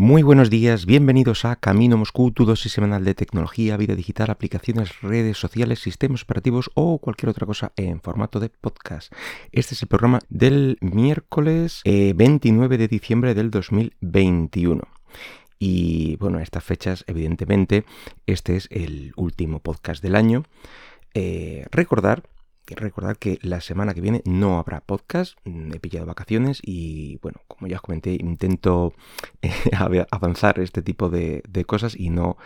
Muy buenos días, bienvenidos a Camino Moscú, tu dosis semanal de tecnología, vida digital, aplicaciones, redes sociales, sistemas operativos o cualquier otra cosa en formato de podcast. Este es el programa del miércoles 29 eh, de diciembre del 2021. Y bueno, a estas fechas, evidentemente, este es el último podcast del año. Eh, recordar recordar que la semana que viene no habrá podcast, mm, he pillado vacaciones y bueno, como ya os comenté, intento eh, avanzar este tipo de, cosas y no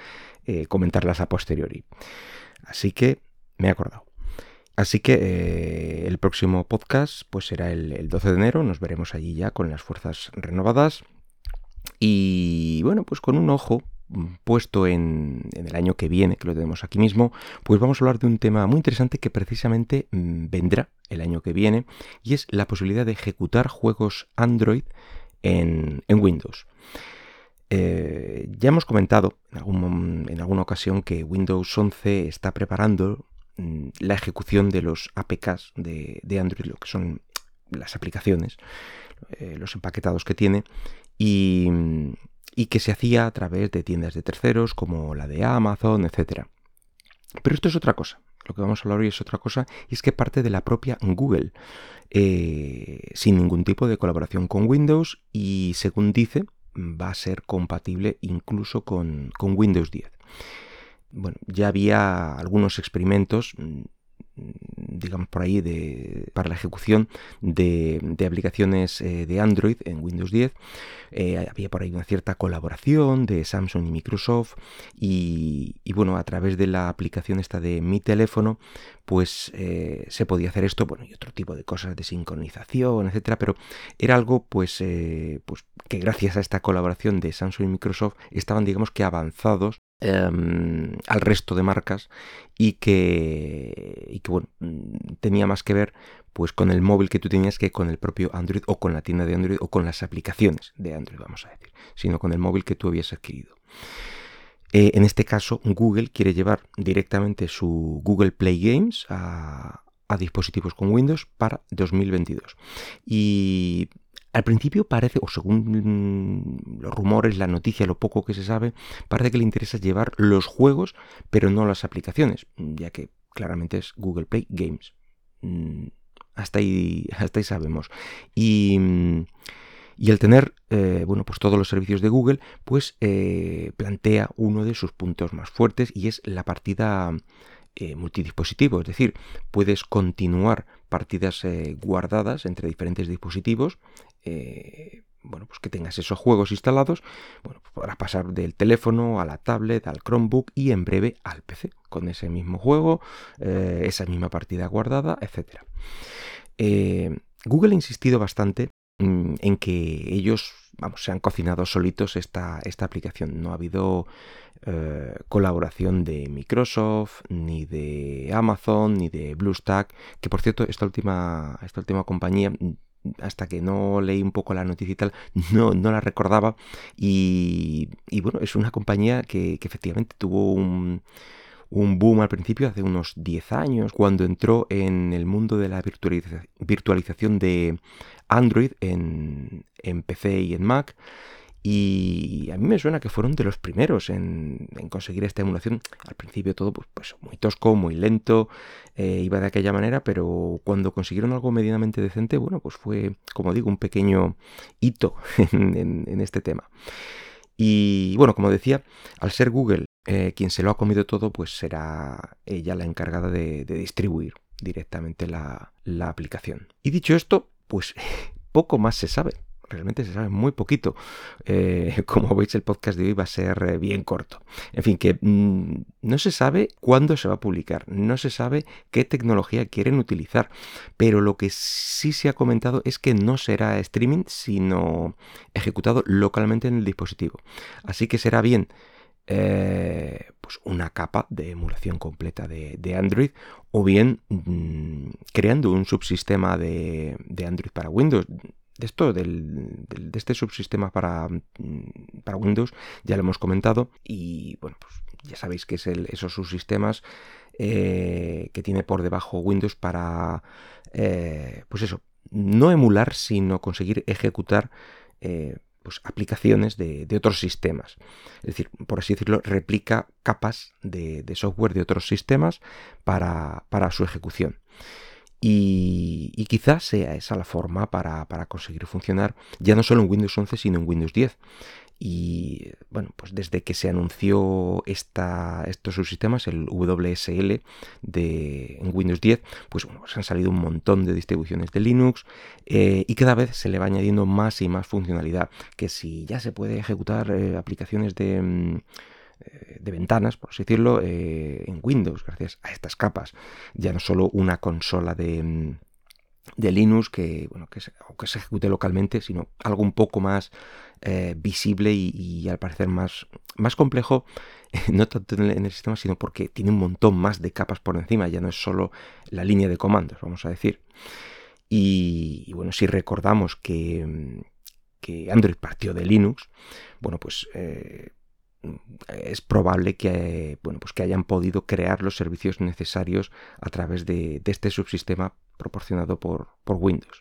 eh, comentarlas a posteriori. Así que me he acordado. Así que eh, el próximo podcast pues será el, el 12 de enero, nos veremos allí ya con las fuerzas renovadas y bueno, pues con un ojo puesto en, el año que viene, que lo tenemos aquí mismo, pues vamos a hablar de un tema muy interesante que precisamente mm, vendrá el año que viene y es la posibilidad de ejecutar juegos Android en, Windows. Eh, ya hemos comentado en, alguna ocasión que Windows 11 está preparando mm, la ejecución de los APKs de, Android, lo que son las aplicaciones, eh, los empaquetados que tiene, y, y que se hacía a través de tiendas de terceros como la de Amazon, etc. Pero esto es otra cosa. Lo que vamos a hablar hoy es otra cosa y es que parte de la propia Google, eh, sin ningún tipo de colaboración con Windows y según dice va a ser compatible incluso con, con Windows 10. Bueno, ya había algunos experimentos digamos por ahí, de, para la ejecución de, aplicaciones eh, de Android en Windows 10. Eh, había por ahí una cierta colaboración de Samsung y Microsoft y, bueno, a través de la aplicación esta de mi teléfono, pues eh, se podía hacer esto, bueno, y otro tipo de cosas de sincronización, etcétera, pero era algo pues, pues que gracias a esta colaboración de Samsung y Microsoft estaban, digamos que avanzados Em, al resto de marcas y que, y que bueno, tenía más que ver pues con el móvil que tú tenías que con el propio Android o con la tienda de Android o con las aplicaciones de Android, vamos a decir, sino con el móvil que tú habías adquirido. Eh, en este caso, Google quiere llevar directamente su Google Play Games a, a dispositivos con Windows para 2022. Y al principio parece, o según los rumores, la noticia, lo poco que se sabe, parece que le interesa llevar los juegos, pero no las aplicaciones, ya que claramente es Google Play Games. Mm, hasta ahí, hasta ahí sabemos. Y, y el tener, eh, bueno, pues todos los servicios de Google, pues eh, plantea uno de sus puntos más fuertes y es la partida eh, multidispositivo, es decir, puedes continuar partidas eh, guardadas entre diferentes dispositivos, bueno, pues que tengas esos juegos instalados, bueno, pues podrás pasar del teléfono a la tablet, al Chromebook y en breve al PC, con ese mismo juego, esa misma partida guardada, etc. Google ha insistido bastante en que ellos, vamos, se han cocinado solitos esta, esta aplicación. No ha habido eh, colaboración de Microsoft, ni de Amazon, ni de BlueStack, que por cierto, esta última, esta última compañía mm, hasta que no leí un poco la noticia y tal, no, no la recordaba. Y, bueno, es una compañía que, efectivamente tuvo un, boom al principio, hace unos 10 años, cuando entró en el mundo de la virtualización de Android en, en PC y en Mac. Y a mí me suena que fueron de los primeros en, conseguir esta emulación. Al principio todo pues, pues muy tosco, muy lento, eh, iba de aquella manera, pero cuando consiguieron algo medianamente decente, bueno, pues fue, como digo, un pequeño hito en, este tema. Y bueno, como decía, al ser Google eh, quien se lo ha comido todo, pues será ella la encargada de, distribuir directamente la, aplicación. Y dicho esto, pues poco más se sabe realmente se sabe muy poquito. Eh, como veis, el podcast de hoy va a ser eh, bien corto. En fin, que mm, no se sabe cuándo se va a publicar, no se sabe qué tecnología quieren utilizar, pero lo que sí se ha comentado es que no será streaming, sino ejecutado localmente en el dispositivo. Así que será bien eh, pues una capa de emulación completa de, Android o bien mm, creando un subsistema de, de, Android para Windows de esto, del, de este subsistema para, mm, para, Windows, ya lo hemos comentado. Y bueno, pues ya sabéis que es esos subsistemas eh, que tiene por debajo Windows para, eh, pues eso, no emular, sino conseguir ejecutar pues, aplicaciones de, otros sistemas. Es decir, por así decirlo, replica capas de, software de otros sistemas para, su ejecución. Y, quizás sea esa la forma para, para, conseguir funcionar ya no solo en Windows 11, sino en Windows 10. Y bueno, pues desde que se anunció esta, estos subsistemas, el WSL de, en Windows 10, pues bueno, pues han salido un montón de distribuciones de Linux eh, y cada vez se le va añadiendo más y más funcionalidad. Que si ya se puede ejecutar eh, aplicaciones de mm, eh, de ventanas, por así decirlo, en Windows, gracias a estas capas. Ya no solo una consola de, mm, de Linux que, bueno, que, se, se ejecute localmente, sino algo un poco más eh, visible y, al parecer más, más complejo, no tanto en el, sistema, sino porque tiene un montón más de capas por encima, ya no es solo la línea de comandos, vamos a decir. Y, bueno, si recordamos que, que, Android partió de Linux, bueno, pues... Eh, es probable que, bueno, pues que hayan podido crear los servicios necesarios a través de, este subsistema proporcionado por, Windows.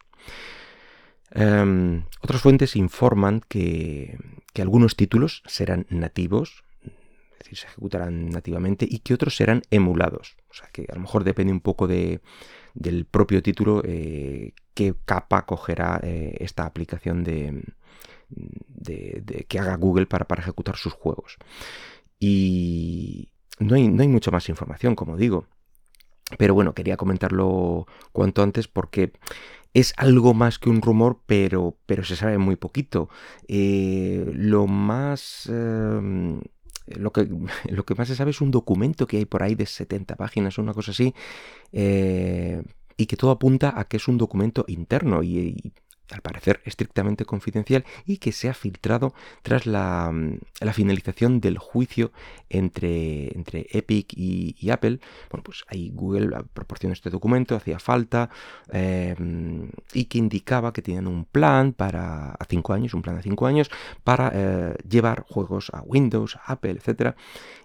Em, otras fuentes informan que, algunos títulos serán nativos, es decir, se ejecutarán nativamente, y que otros serán emulados. O sea que a lo mejor depende un poco de, del propio título eh, qué capa cogerá eh, esta aplicación de, que haga Google para, ejecutar sus juegos. Y no hay, no hay mucha más información, como digo. Pero bueno, quería comentarlo cuanto antes porque es algo más que un rumor, pero, pero se sabe muy poquito. Eh, lo más... Em, lo que, lo que más se sabe es un documento que hay por ahí de 70 páginas una cosa así, eh, y que todo apunta a que es un documento interno y, al parecer estrictamente confidencial y que se ha filtrado tras la, mm, finalización del juicio entre, entre Epic y, Apple. Bueno, pues ahí Google proporcionó este documento, hacía falta, em, y que indicaba que tenían un plan para a cinco años, un plan de cinco años, para eh, llevar juegos a Windows, a Apple, etc.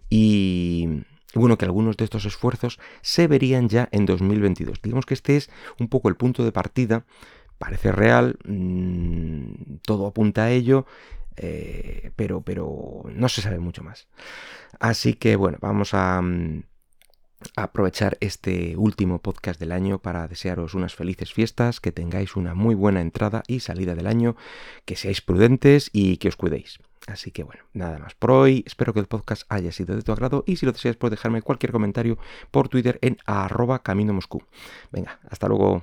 Y bueno, que algunos de estos esfuerzos se verían ya en 2022. Digamos que este es un poco el punto de partida parece real, mm, todo apunta a ello, eh, pero, pero no se sabe mucho más. Así que bueno, vamos a, mm, aprovechar este último podcast del año para desearos unas felices fiestas, que tengáis una muy buena entrada y salida del año, que seáis prudentes y que os cuidéis. Así que bueno, nada más por hoy. Espero que el podcast haya sido de tu agrado y si lo deseas puedes dejarme cualquier comentario por Twitter en arroba camino Moscú. Venga, hasta luego.